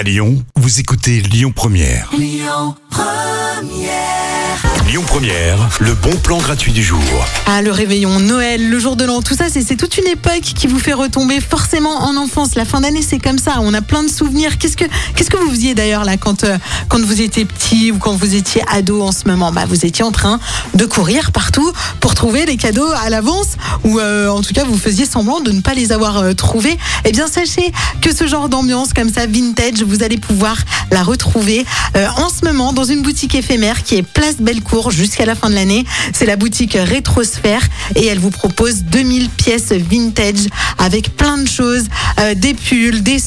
À Lyon, vous écoutez Lyon Première. Lyon Première. le bon plan gratuit du jour. Ah, le réveillon, Noël, le jour de l'an, tout ça, c'est c'est toute une époque qui vous fait retomber forcément en enfance. La fin d'année, c'est comme ça. On a plein de souvenirs. Qu'est-ce que, qu'est-ce que vous faisiez d'ailleurs là quand, euh, quand vous étiez petit ou quand vous étiez ado en ce moment? Bah, vous étiez en train de courir partout trouver les cadeaux à l'avance ou euh, en tout cas, vous faisiez semblant de ne pas les avoir euh, trouvés. Eh bien, sachez que ce genre d'ambiance comme ça, vintage, vous allez pouvoir la retrouver euh, en ce moment dans une boutique éphémère qui est Place Bellecour jusqu'à la fin de l'année. C'est la boutique Rétrosphère et elle vous propose 2000 pièces vintage avec plein de choses, des pulls, des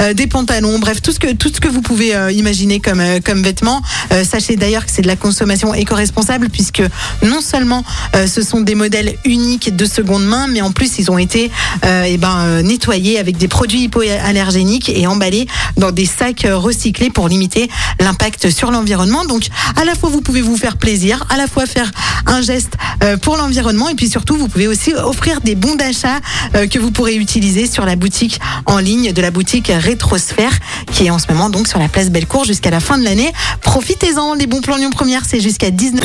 euh, des pantalons, bref, tout ce que, tout ce que vous pouvez imaginer comme, comme vêtements. Sachez d'ailleurs que c'est de la consommation éco-responsable puisque non seulement euh, ce sont des modèles uniques de seconde main, mais en plus ils ont été euh, eh ben, euh, nettoyés avec des produits hypoallergéniques et emballés dans des sacs recyclés pour limiter l'impact sur l'environnement. Donc à la fois vous pouvez vous faire plaisir, à la fois faire un geste pour l'environnement et puis surtout vous pouvez aussi offrir des bons d'achat que vous pourrez utiliser sur la boutique en ligne de la boutique Rétrosphère qui est en ce moment donc sur la place Bellecour jusqu'à la fin de l'année. Profitez-en, les bons plans Lyon Première, c'est jusqu'à 19